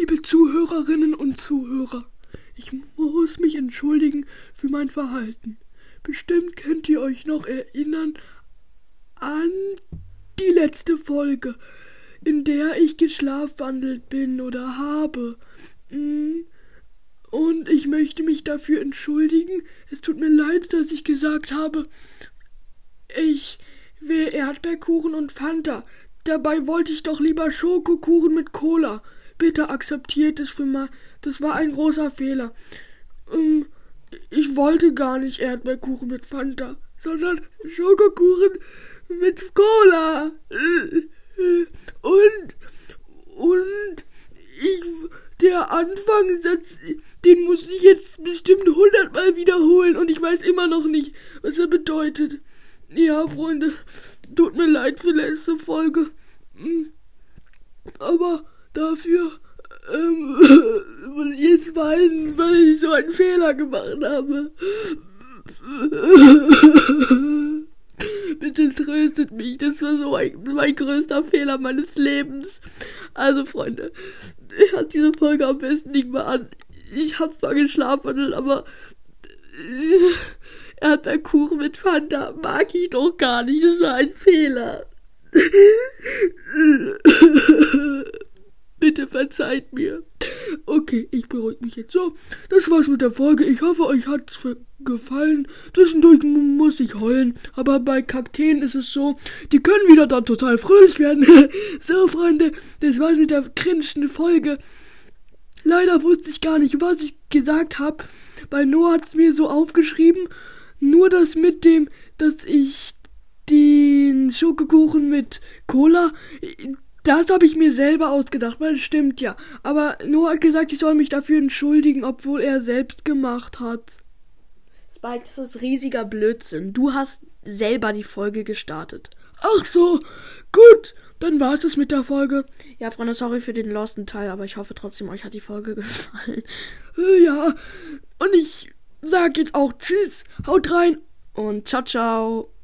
Liebe Zuhörerinnen und Zuhörer, ich muss mich entschuldigen für mein Verhalten. Bestimmt könnt ihr euch noch erinnern an die letzte Folge, in der ich geschlafwandelt bin oder habe. Mm. Und ich möchte mich dafür entschuldigen. Es tut mir leid, dass ich gesagt habe, ich will Erdbeerkuchen und Fanta. Dabei wollte ich doch lieber Schokokuchen mit Cola. Bitte akzeptiert es für mal. Das war ein großer Fehler. Ähm, ich wollte gar nicht Erdbeerkuchen mit Fanta, sondern Schokokuchen mit Cola. Und, und ich, der Anfangssatz, den muss ich jetzt bestimmt hundertmal wiederholen und ich weiß immer noch nicht, was er bedeutet. Ja, Freunde, tut mir leid für letzte Folge. Hm. Aber dafür ähm, muss ich jetzt weinen, weil ich so einen Fehler gemacht habe. Bitte tröstet mich, das war so ein, mein größter Fehler meines Lebens. Also, Freunde, hört diese Folge am besten nicht mehr an. Ich hab zwar geschlafen, aber er hat ein Kuchen mit Fanta. Mag ich doch gar nicht, das war ein Fehler. Bitte verzeiht mir. Okay, ich beruhige mich jetzt so. Das war's mit der Folge. Ich hoffe, euch hat's gefallen. Zwischendurch muss ich heulen, aber bei Kakteen ist es so, die können wieder dann total fröhlich werden. so, Freunde, das war's mit der cringenden Folge. Leider wusste ich gar nicht, was ich gesagt habe. Bei Noah hat's mir so aufgeschrieben. Nur das mit dem, dass ich den Schokokuchen mit Cola, das habe ich mir selber ausgedacht, weil es stimmt ja. Aber Noah hat gesagt, ich soll mich dafür entschuldigen, obwohl er selbst gemacht hat. Spike, das ist riesiger Blödsinn. Du hast selber die Folge gestartet. Ach so, gut, dann war es mit der Folge. Ja, Freunde, sorry für den losten Teil, aber ich hoffe trotzdem, euch hat die Folge gefallen. Ja, und ich sag jetzt auch Tschüss, haut rein und ciao, ciao.